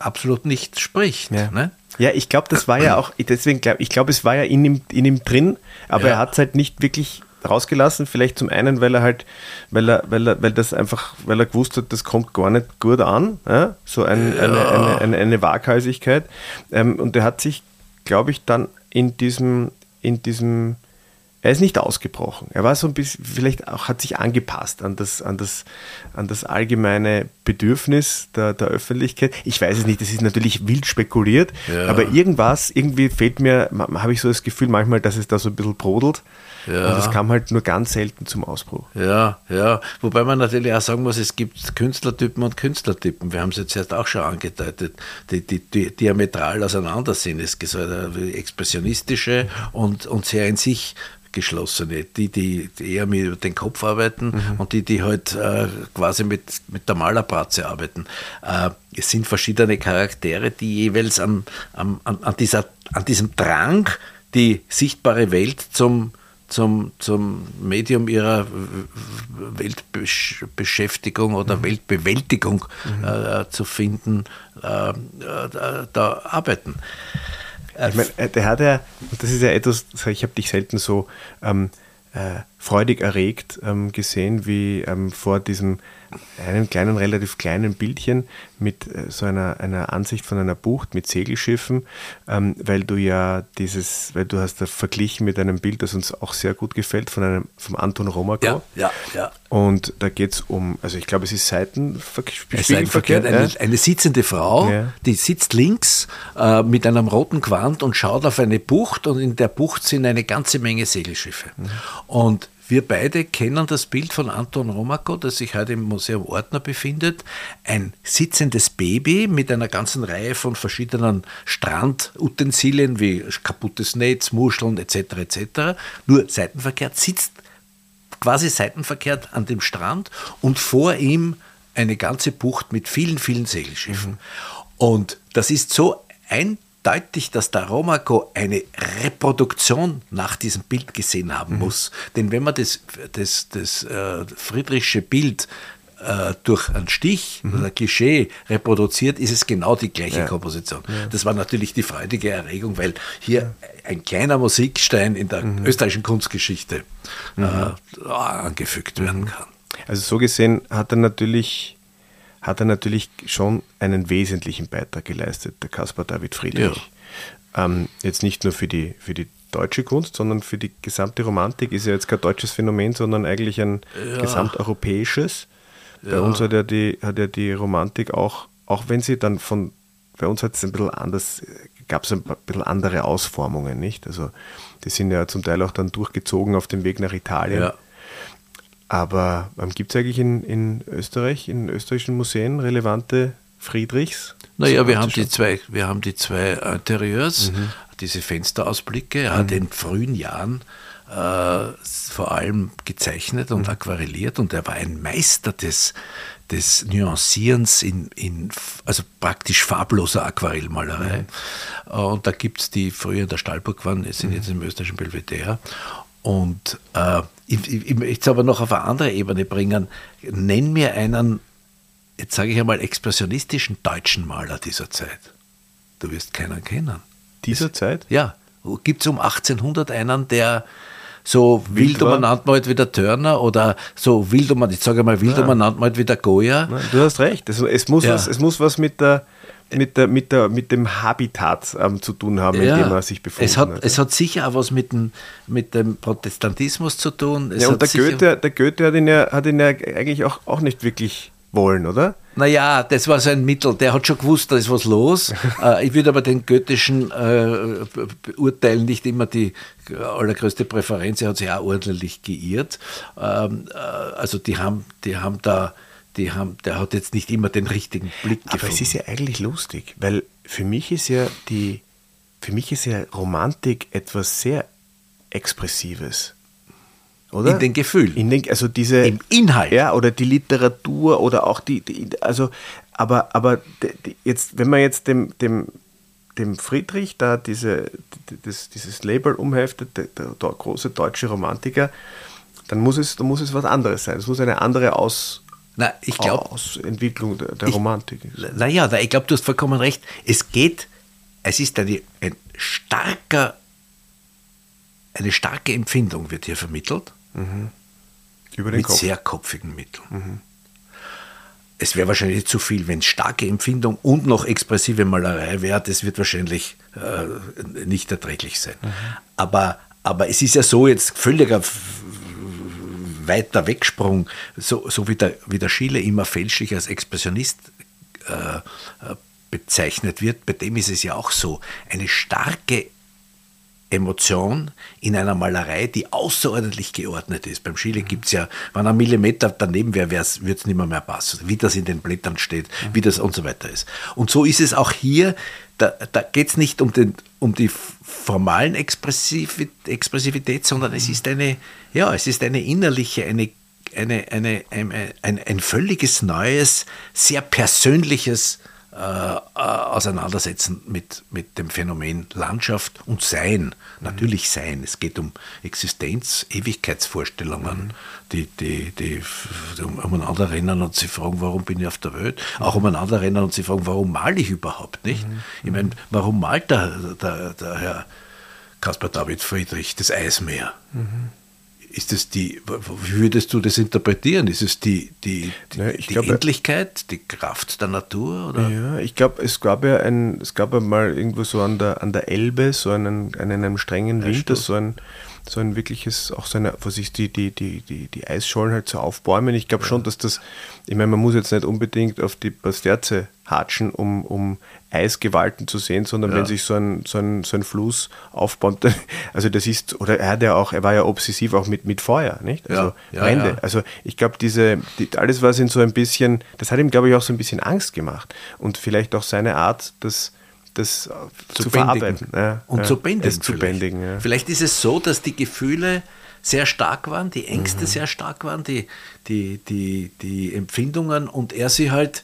Speaker 3: absolut nicht spricht.
Speaker 1: Ja.
Speaker 3: Ne?
Speaker 1: Ja, ich glaube, das war ja auch, deswegen glaube ich, glaube, es war ja in ihm, in ihm drin, aber ja. er hat es halt nicht wirklich rausgelassen. Vielleicht zum einen, weil er halt, weil er, weil er, weil das einfach, weil er gewusst hat, das kommt gar nicht gut an. Ja? So ein, ja. eine, eine, eine, eine Waghalsigkeit. Ähm, und er hat sich, glaube ich, dann in diesem, in diesem er ist nicht ausgebrochen. Er war so ein bisschen, vielleicht auch hat sich angepasst an das, an das, an das allgemeine Bedürfnis der, der Öffentlichkeit. Ich weiß es nicht, das ist natürlich wild spekuliert, ja. aber irgendwas, irgendwie fehlt mir, habe ich so das Gefühl manchmal, dass es da so ein bisschen brodelt. Ja. Und das kam halt nur ganz selten zum Ausbruch.
Speaker 3: Ja, ja. Wobei man natürlich auch sagen muss, es gibt Künstlertypen und Künstlertypen. Wir haben es jetzt auch schon angedeutet, die, die, die diametral auseinander sind. Es gibt expressionistische und, und sehr in sich Geschlossene, die, die, die eher mit den Kopf arbeiten mhm. und die, die halt äh, quasi mit, mit der Malerbratze arbeiten. Äh, es sind verschiedene Charaktere, die jeweils an, an, an, dieser, an diesem Drang, die sichtbare Welt zum, zum, zum Medium ihrer Weltbeschäftigung oder mhm. Weltbewältigung mhm. äh, zu finden, äh, äh, da arbeiten.
Speaker 1: Ich meine, äh, der hat ja, das ist ja etwas, ich habe dich selten so ähm, äh, freudig erregt ähm, gesehen, wie ähm, vor diesem einem kleinen, relativ kleinen Bildchen mit äh, so einer, einer Ansicht von einer Bucht mit Segelschiffen, ähm, weil du ja dieses, weil du hast da verglichen mit einem Bild, das uns auch sehr gut gefällt, von einem, vom Anton Romako.
Speaker 3: Ja, ja, ja.
Speaker 1: Und da geht es um, also ich glaube, es ist Seitenverkehr.
Speaker 3: Seitenverkehr eine, ja? eine, sitzende Frau, ja. die sitzt links äh, mit einem roten Quant und schaut auf eine Bucht und in der Bucht sind eine ganze Menge Segelschiffe. Mhm. Und wir beide kennen das Bild von Anton Romako, das sich heute im Museum Ordner befindet. Ein sitzendes Baby mit einer ganzen Reihe von verschiedenen Strandutensilien wie kaputtes Netz, Muscheln etc. etc. Nur seitenverkehrt sitzt quasi seitenverkehrt an dem Strand und vor ihm eine ganze Bucht mit vielen, vielen Segelschiffen. Und das ist so ein deutlich, dass der Romaco eine Reproduktion nach diesem Bild gesehen haben mhm. muss. Denn wenn man das, das, das äh, friedrichsche Bild äh, durch einen Stich mhm. oder ein Klischee reproduziert, ist es genau die gleiche ja. Komposition. Ja. Das war natürlich die freudige Erregung, weil hier ein kleiner Musikstein in der mhm. österreichischen Kunstgeschichte äh, mhm. angefügt werden mhm. kann.
Speaker 1: Also so gesehen hat er natürlich hat er natürlich schon einen wesentlichen Beitrag geleistet, der Caspar David Friedrich. Ja. Ähm, jetzt nicht nur für die, für die deutsche Kunst, sondern für die gesamte Romantik ist ja jetzt kein deutsches Phänomen, sondern eigentlich ein ja. gesamteuropäisches. Ja. Bei uns hat ja, die, hat ja die Romantik auch, auch wenn sie dann von, bei uns hat es ein bisschen anders, gab es ein bisschen andere Ausformungen, nicht? Also die sind ja zum Teil auch dann durchgezogen auf dem Weg nach Italien. Ja. Aber ähm, gibt es eigentlich in, in Österreich, in österreichischen Museen relevante Friedrichs?
Speaker 3: Naja, wir haben, die zwei, wir haben die zwei Interieurs, mhm. diese Fensterausblicke. Er hat mhm. in frühen Jahren äh, vor allem gezeichnet und mhm. aquarelliert und er war ein Meister des, des Nuancierens in, in also praktisch farbloser Aquarellmalerei. Mhm. Und da gibt es die früher in der Stahlburg waren, sind mhm. jetzt im österreichischen Belvedere. Und äh, ich, ich, ich möchte es aber noch auf eine andere Ebene bringen. Nenn mir einen, jetzt sage ich einmal, expressionistischen deutschen Maler dieser Zeit. Du wirst keinen kennen.
Speaker 1: Dieser Zeit?
Speaker 3: Ja. Gibt es um 1800 einen, der so wild umeinander malt wie der Turner oder so wild umeinander, ich sage mal wild ja. umeinander malt wie der Goya?
Speaker 1: Du hast recht. Es, es muss, ja. was, es muss was mit der mit, der, mit, der, mit dem Habitat ähm, zu tun haben, ja, in dem er sich befindet.
Speaker 3: Es hat, hat. Es hat sicher auch was mit dem, mit dem Protestantismus zu tun. Es
Speaker 1: ja, und der Goethe, der Goethe hat ihn ja, hat ihn ja eigentlich auch, auch nicht wirklich wollen, oder?
Speaker 3: Naja, das war sein Mittel. Der hat schon gewusst, da ist was los. Äh, ich würde aber den goethischen äh, beurteilen nicht immer die allergrößte Präferenz. Er hat sich auch ordentlich geirrt. Ähm, äh, also die haben, die haben da die haben, der hat jetzt nicht immer den richtigen Blick
Speaker 1: gefunden. Aber es ist ja eigentlich lustig, weil für mich ist ja die, für mich ist ja Romantik etwas sehr Expressives.
Speaker 3: Oder? In den Gefühlen.
Speaker 1: In den, also diese,
Speaker 3: Im Inhalt.
Speaker 1: Ja, oder die Literatur oder auch die, die also, aber, aber die, jetzt, wenn man jetzt dem, dem, dem Friedrich da diese, das, dieses Label umheftet, der, der, der, große deutsche Romantiker, dann muss es, dann muss es was anderes sein. Es muss eine andere Aus,
Speaker 3: na, ich glaube.
Speaker 1: Entwicklung der, der ich, Romantik.
Speaker 3: Naja, ich glaube, du hast vollkommen recht. Es geht, es ist eine, ein starker, eine starke Empfindung wird hier vermittelt. Mhm. Über den mit Kopf. sehr kopfigen Mitteln. Mhm. Es wäre wahrscheinlich zu viel, wenn starke Empfindung und noch expressive Malerei wäre. Das wird wahrscheinlich äh, nicht erträglich sein. Mhm. Aber, aber es ist ja so jetzt völliger weiter Wegsprung, so, so wie, der, wie der Schiele immer fälschlich als Expressionist äh, äh, bezeichnet wird, bei dem ist es ja auch so. Eine starke Emotion in einer Malerei, die außerordentlich geordnet ist. Beim Schiele gibt es ja, wenn ein Millimeter daneben wäre, wird es nicht mehr, mehr passen, wie das in den Blättern steht, wie das und so weiter ist. Und so ist es auch hier, da, da geht es nicht um, den, um die formalen Expressivität, sondern es ist eine, ja, es ist eine innerliche, eine, eine, eine, eine ein, ein völliges neues, sehr persönliches äh, äh, auseinandersetzen mit, mit dem Phänomen Landschaft und Sein. Natürlich Sein. Es geht um Existenz, Ewigkeitsvorstellungen, mhm. die, die, die umeinander rennen und sie fragen, warum bin ich auf der Welt? Auch umeinander rennen und sie fragen, warum male ich überhaupt nicht? Mhm. Ich meine, warum malt der, der, der Herr Caspar David Friedrich das Eismeer? Ist es die, wie würdest du das interpretieren? Ist es die, die, die, ja, die glaube, Endlichkeit, die Kraft der Natur? Oder?
Speaker 1: Ja, ich glaube, es gab ja ein, es gab ja mal irgendwo so an der, an der Elbe, so einen, einen, einem strengen Winter, so ein, so ein wirkliches, auch so eine, wo sich die, die, die, die, die Eisschollen halt so aufbäumen. Ich glaube ja. schon, dass das, ich meine, man muss jetzt nicht unbedingt auf die Basterze hatschen, um, um Eisgewalten zu sehen, sondern ja. wenn sich so ein, so, ein, so ein Fluss aufbaut, also das ist, oder er hat ja auch, er war ja obsessiv auch mit, mit Feuer, nicht? Also ja. Brände. Ja, also ich glaube, diese, die, alles was ihn so ein bisschen, das hat ihm, glaube ich, auch so ein bisschen Angst gemacht. Und vielleicht auch seine Art, das das zu, zu verarbeiten.
Speaker 3: Und zu bändigen. Zu bändigen ja. Vielleicht ist es so, dass die Gefühle sehr stark waren, die Ängste mhm. sehr stark waren, die, die, die, die Empfindungen und er sie halt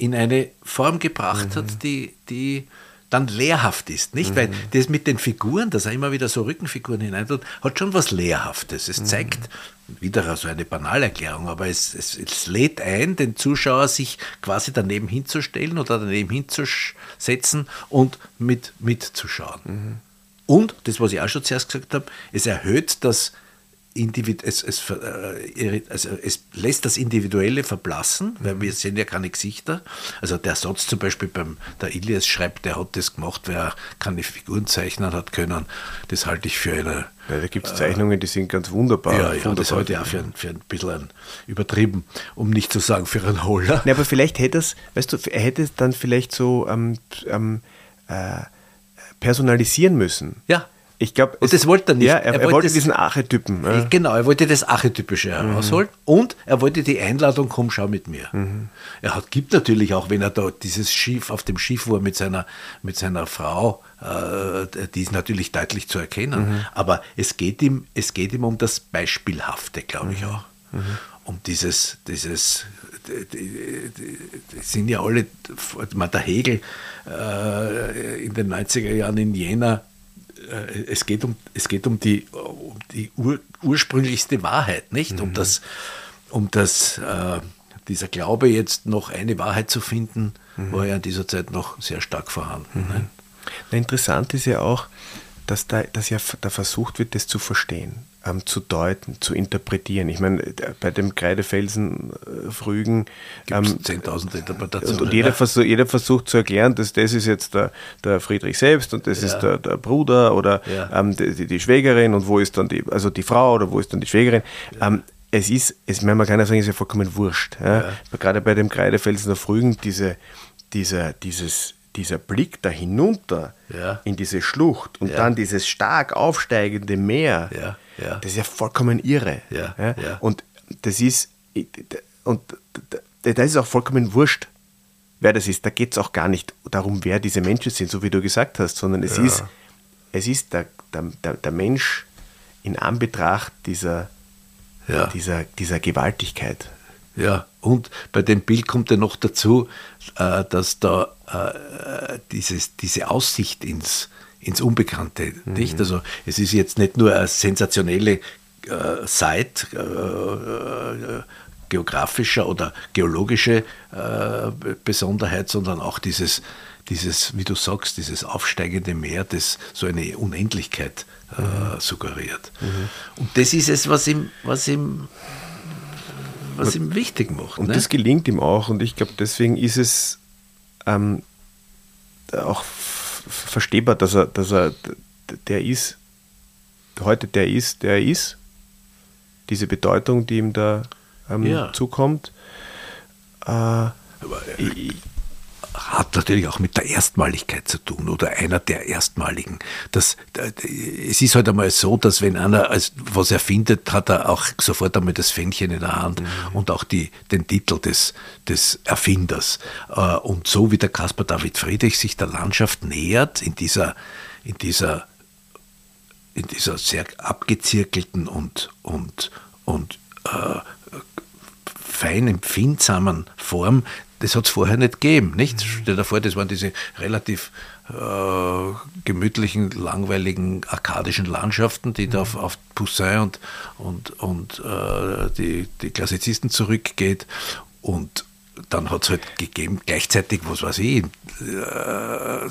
Speaker 3: in eine Form gebracht mhm. hat, die, die dann lehrhaft ist, nicht? Mhm. Weil das mit den Figuren, dass er immer wieder so Rückenfiguren hineintut, hat schon was Lehrhaftes. Es mhm. zeigt, wieder so eine Banalerklärung, aber es, es, es, lädt ein, den Zuschauer sich quasi daneben hinzustellen oder daneben hinzusetzen und mit, mitzuschauen. Mhm. Und, das, was ich auch schon zuerst gesagt habe, es erhöht das Individ es, es, äh, also es lässt das Individuelle verblassen, weil wir sehen ja keine Gesichter. Also der Satz zum Beispiel beim der Ilias schreibt, der hat das gemacht, weil er keine Figuren zeichnen hat können. Das halte ich für eine.
Speaker 1: Ja, da gibt es Zeichnungen, die sind ganz wunderbar.
Speaker 3: Ja, ja das halte ich auch für, für ein bisschen ein, übertrieben, um nicht zu sagen für einen Holler.
Speaker 1: Ja, aber vielleicht hätte es, weißt du, er hätte es dann vielleicht so ähm, ähm, äh, personalisieren müssen.
Speaker 3: Ja.
Speaker 1: Ich glaube,
Speaker 3: und das wollte er nicht.
Speaker 1: Ja, er, er, wollte, wollte diesen Archetypen.
Speaker 3: Ja. Genau, er wollte das Archetypische mhm. herausholen und er wollte die Einladung, komm, schau mit mir. Mhm. Er hat, gibt natürlich auch, wenn er da dieses Schiff auf dem Schiff war mit seiner, mit seiner Frau, äh, die ist natürlich deutlich zu erkennen. Mhm. Aber es geht, ihm, es geht ihm um das Beispielhafte, glaube ich mhm. auch. Mhm. Um dieses, dieses die, die, die, sind ja alle, der Hegel äh, in den 90er Jahren in Jena äh, es geht um, es geht um die, um die ur, ursprünglichste Wahrheit, nicht? Mhm. Um das, um das, äh, dieser Glaube jetzt noch eine Wahrheit zu finden, mhm. war ja in dieser Zeit noch sehr stark vorhanden. Mhm.
Speaker 1: Na, interessant ist ja auch, dass da, dass ja da versucht wird, das zu verstehen ähm, zu deuten, zu interpretieren. Ich meine, bei dem Kreidefelsen äh, Frügen
Speaker 3: ähm, 10.000 Interpretationen.
Speaker 1: Und jeder, ja. versuch, jeder versucht zu erklären, dass das ist jetzt der, der Friedrich selbst und das ja. ist der, der, Bruder oder ja. ähm, die, die, Schwägerin und wo ist dann die, also die Frau oder wo ist dann die Schwägerin. Ähm, es ist, es, man kann ja sagen, es ist ja vollkommen wurscht. Gerade bei dem Kreidefelsen der Frügen, diese, dieser, dieses dieser Blick da hinunter ja. in diese Schlucht und ja. dann dieses stark aufsteigende Meer, ja. Das ist ja vollkommen irre. Und das ist, und da ist auch vollkommen wurscht, wer das ist. Da geht es auch gar nicht darum, wer diese Menschen sind, so wie du gesagt hast, sondern es ist, es ist der, der, der Mensch in Anbetracht dieser, dieser, dieser Gewaltigkeit.
Speaker 3: Ja, und bei dem Bild kommt ja noch dazu, äh, dass da äh, dieses, diese Aussicht ins, ins Unbekannte, mhm. nicht? Also es ist jetzt nicht nur eine sensationelle äh, Site, äh, geografischer oder geologische äh, Besonderheit, sondern auch dieses, dieses, wie du sagst, dieses aufsteigende Meer, das so eine Unendlichkeit äh, mhm. suggeriert. Mhm. Und das ist es, was ihm, was ihm was ihm wichtig macht.
Speaker 1: Und ne? das gelingt ihm auch. Und ich glaube, deswegen ist es ähm, auch verstehbar, dass er, dass er der ist, heute der ist, der ist. Diese Bedeutung, die ihm da ähm, ja. zukommt.
Speaker 3: Äh, Aber, ich, hat natürlich auch mit der Erstmaligkeit zu tun oder einer der Erstmaligen. Das, es ist halt einmal so, dass wenn einer was erfindet, hat er auch sofort einmal das Fähnchen in der Hand mhm. und auch die, den Titel des, des Erfinders. Äh, und so wie der Caspar David Friedrich sich der Landschaft nähert, in dieser, in dieser, in dieser sehr abgezirkelten und, und, und äh, fein empfindsamen Form, das hat es vorher nicht gegeben. Nicht? Stell dir vor, das waren diese relativ äh, gemütlichen, langweiligen, arkadischen Landschaften, die da auf, auf Poussin und, und, und äh, die, die Klassizisten zurückgeht. Und dann hat es halt gegeben, gleichzeitig, was weiß ich, äh,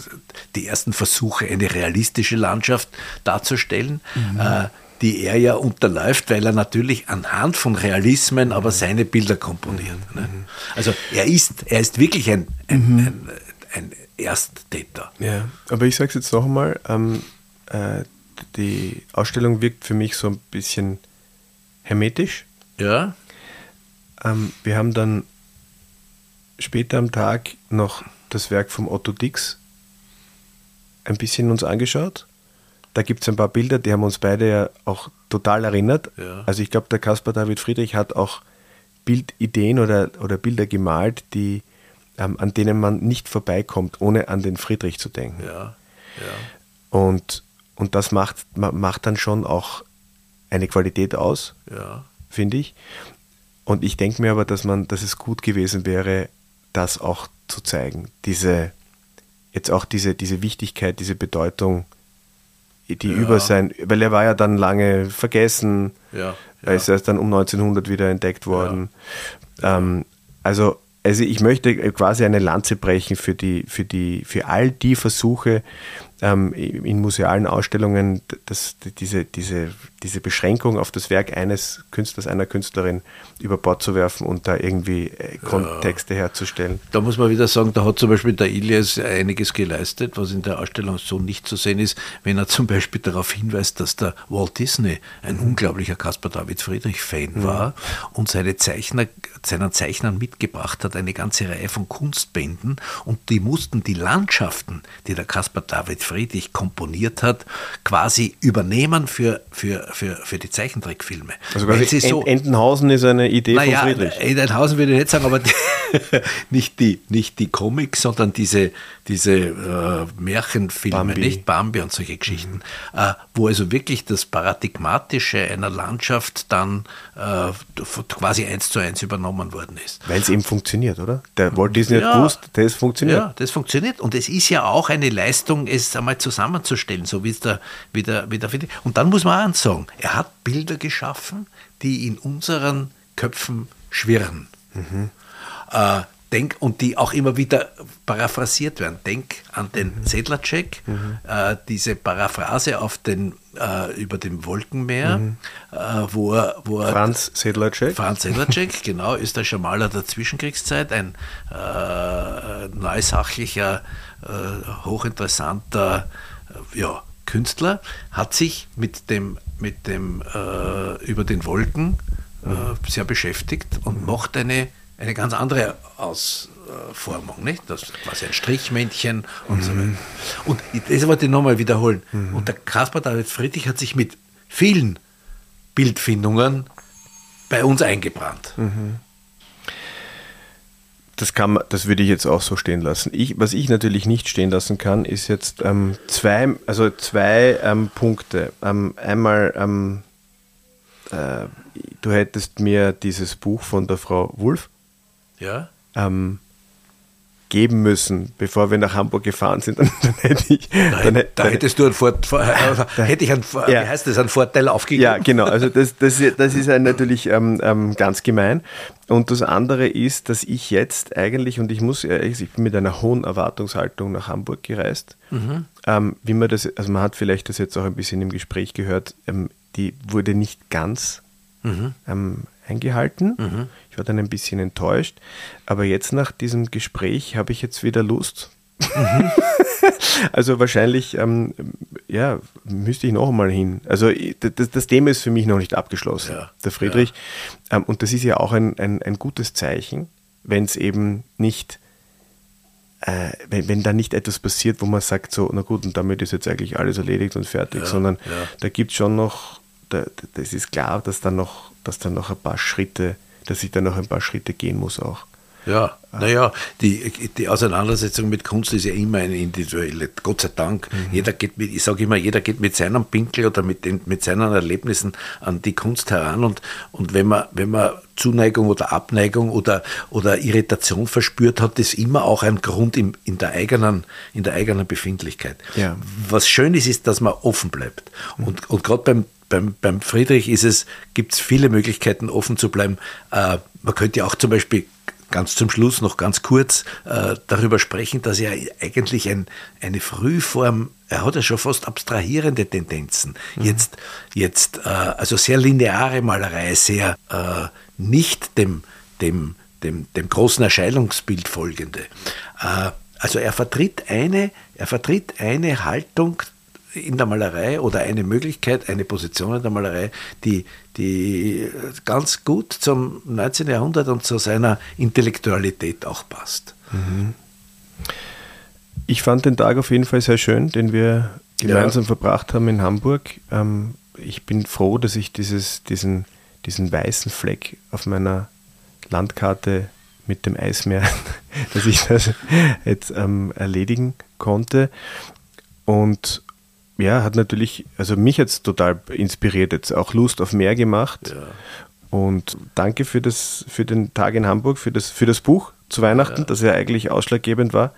Speaker 3: die ersten Versuche, eine realistische Landschaft darzustellen. Mhm. Die er ja unterläuft, weil er natürlich anhand von Realismen aber seine Bilder komponiert. Ne? Mhm. Also er ist, er ist wirklich ein, ein, mhm. ein, ein Ersttäter.
Speaker 1: Ja, aber ich sage es jetzt noch einmal, ähm, äh, die Ausstellung wirkt für mich so ein bisschen hermetisch.
Speaker 3: Ja.
Speaker 1: Ähm, wir haben dann später am Tag noch das Werk vom Otto Dix ein bisschen uns angeschaut. Da gibt es ein paar Bilder, die haben uns beide ja auch total erinnert. Ja. Also ich glaube, der Caspar David Friedrich hat auch Bildideen oder, oder Bilder gemalt, die, ähm, an denen man nicht vorbeikommt, ohne an den Friedrich zu denken.
Speaker 3: Ja. Ja.
Speaker 1: Und, und das macht, macht dann schon auch eine Qualität aus, finde ich. Und ich denke mir aber, dass man, dass es gut gewesen wäre, das auch zu zeigen. Diese, jetzt auch diese, diese Wichtigkeit, diese Bedeutung, die ja. über sein, weil er war ja dann lange vergessen,
Speaker 3: ja, ja.
Speaker 1: er ist erst dann um 1900 wieder entdeckt worden. Ähm, also, also ich möchte quasi eine Lanze brechen für die, für die, für all die Versuche, ähm, in musealen Ausstellungen das, diese, diese, diese Beschränkung auf das Werk eines Künstlers, einer Künstlerin über Bord zu werfen und da irgendwie äh, Kontexte ja. herzustellen.
Speaker 3: Da muss man wieder sagen, da hat zum Beispiel der Ilias einiges geleistet, was in der Ausstellung so nicht zu sehen ist, wenn er zum Beispiel darauf hinweist, dass der Walt Disney ein mhm. unglaublicher Caspar David Friedrich-Fan mhm. war und seine Zeichner, seinen Zeichnern mitgebracht hat, eine ganze Reihe von Kunstbänden und die mussten die Landschaften, die der Caspar David Friedrich komponiert hat, quasi übernehmen für, für, für, für die Zeichentrickfilme.
Speaker 1: Also quasi so, Entenhausen ist eine Idee
Speaker 3: naja,
Speaker 1: von Friedrich.
Speaker 3: Entenhausen würde ich nicht sagen, aber die, nicht, die, nicht die Comics, sondern diese, diese äh, Märchenfilme, Bambi. nicht Bambi und solche Geschichten, mhm. äh, wo also wirklich das Paradigmatische einer Landschaft dann äh, quasi eins zu eins übernommen worden ist.
Speaker 1: Weil es eben funktioniert, oder? Der Walt Disney ja, hat gewusst, das funktioniert.
Speaker 3: Ja, das funktioniert. Und es ist ja auch eine Leistung, es einmal zusammenzustellen, so wie es der, wie der, wie der Und dann muss man auch sagen, er hat Bilder geschaffen, die in unseren Köpfen schwirren. Mhm. Äh, denk, und die auch immer wieder paraphrasiert werden. Denk an den mhm. Sedlacek, mhm. äh, diese Paraphrase auf den, äh, über dem Wolkenmeer, mhm. äh, wo er, wo er
Speaker 1: Franz Sedlacek.
Speaker 3: Franz Sedlacek, genau, ist der Schamaler der Zwischenkriegszeit, ein äh, neusachlicher, äh, hochinteressanter ja, Künstler, hat sich mit dem, mit dem äh, über den Wolken äh, sehr beschäftigt und macht eine, eine ganz andere Ausformung, nicht? Das ist quasi ein Strichmännchen und mhm. so weiter. Und das wollte ich nochmal wiederholen. Mhm. Und der Caspar David Friedrich hat sich mit vielen Bildfindungen bei uns eingebrannt.
Speaker 1: Mhm. Das, kann, das würde ich jetzt auch so stehen lassen. Ich, was ich natürlich nicht stehen lassen kann, ist jetzt ähm, zwei, also zwei ähm, Punkte. Ähm, einmal ähm, äh, du hättest mir dieses Buch von der Frau Wulff
Speaker 3: ja?
Speaker 1: ähm, geben müssen, bevor wir nach Hamburg gefahren sind, dann, dann hätte ich.
Speaker 3: Dann, dann, da hättest du einen Vorteil, also hätte ich einen, ja. wie heißt das, einen Vorteil aufgegeben.
Speaker 1: Ja, genau. Also das, das, das ist natürlich ähm, ähm, ganz gemein. Und das andere ist, dass ich jetzt eigentlich, und ich muss, ich bin mit einer hohen Erwartungshaltung nach Hamburg gereist. Mhm. Ähm, wie man das, also man hat vielleicht das jetzt auch ein bisschen im Gespräch gehört, ähm, die wurde nicht ganz mhm. ähm, eingehalten. Mhm. War dann ein bisschen enttäuscht. Aber jetzt nach diesem Gespräch habe ich jetzt wieder Lust. Mhm. also wahrscheinlich, ähm, ja, müsste ich noch einmal hin. Also das, das, Thema ist für mich noch nicht abgeschlossen, ja. der Friedrich. Ja. Ähm, und das ist ja auch ein, ein, ein gutes Zeichen, wenn es eben nicht äh, wenn, wenn da nicht etwas passiert, wo man sagt, so, na gut, und damit ist jetzt eigentlich alles erledigt und fertig, ja, sondern ja. da gibt es schon noch, da, das ist klar, dass da noch, dass da noch ein paar Schritte, dass ich da noch ein paar Schritte gehen muss auch.
Speaker 3: Ja, naja, die, die Auseinandersetzung mit Kunst ist ja immer eine individuelle, Gott sei Dank. Mhm. Jeder geht mit, ich sage immer, jeder geht mit seinem Pinkel oder mit, den, mit seinen Erlebnissen an die Kunst heran und, und wenn man, wenn man Zuneigung oder Abneigung oder, oder Irritation verspürt, hat das immer auch einen Grund in, in, der, eigenen, in der eigenen Befindlichkeit. Ja. Was schön ist, ist, dass man offen bleibt. Mhm. Und, und gerade beim beim, beim Friedrich ist es, gibt es viele Möglichkeiten, offen zu bleiben. Äh, man könnte ja auch zum Beispiel ganz zum Schluss noch ganz kurz äh, darüber sprechen, dass er eigentlich ein, eine Frühform, er hat ja schon fast abstrahierende Tendenzen. Mhm. Jetzt, jetzt äh, also sehr lineare Malerei, sehr äh, nicht dem, dem, dem, dem großen Erscheinungsbild folgende. Äh, also er vertritt eine, er vertritt eine Haltung in der Malerei oder eine Möglichkeit, eine Position in der Malerei, die, die ganz gut zum 19. Jahrhundert und zu seiner Intellektualität auch passt. Mhm.
Speaker 1: Ich fand den Tag auf jeden Fall sehr schön, den wir gemeinsam ja. verbracht haben in Hamburg. Ähm, ich bin froh, dass ich dieses, diesen, diesen weißen Fleck auf meiner Landkarte mit dem Eismeer, dass ich das jetzt ähm, erledigen konnte. Und ja, hat natürlich, also mich jetzt total inspiriert, jetzt auch Lust auf mehr gemacht. Ja. Und danke für, das, für den Tag in Hamburg, für das, für das Buch zu Weihnachten, ja. das ja eigentlich ausschlaggebend war.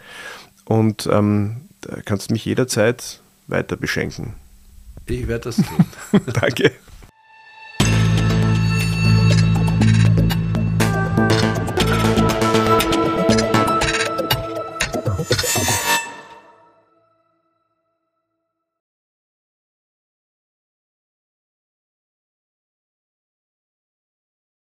Speaker 1: Und ähm, da kannst du mich jederzeit weiter beschenken.
Speaker 3: Ich werde das tun.
Speaker 1: danke.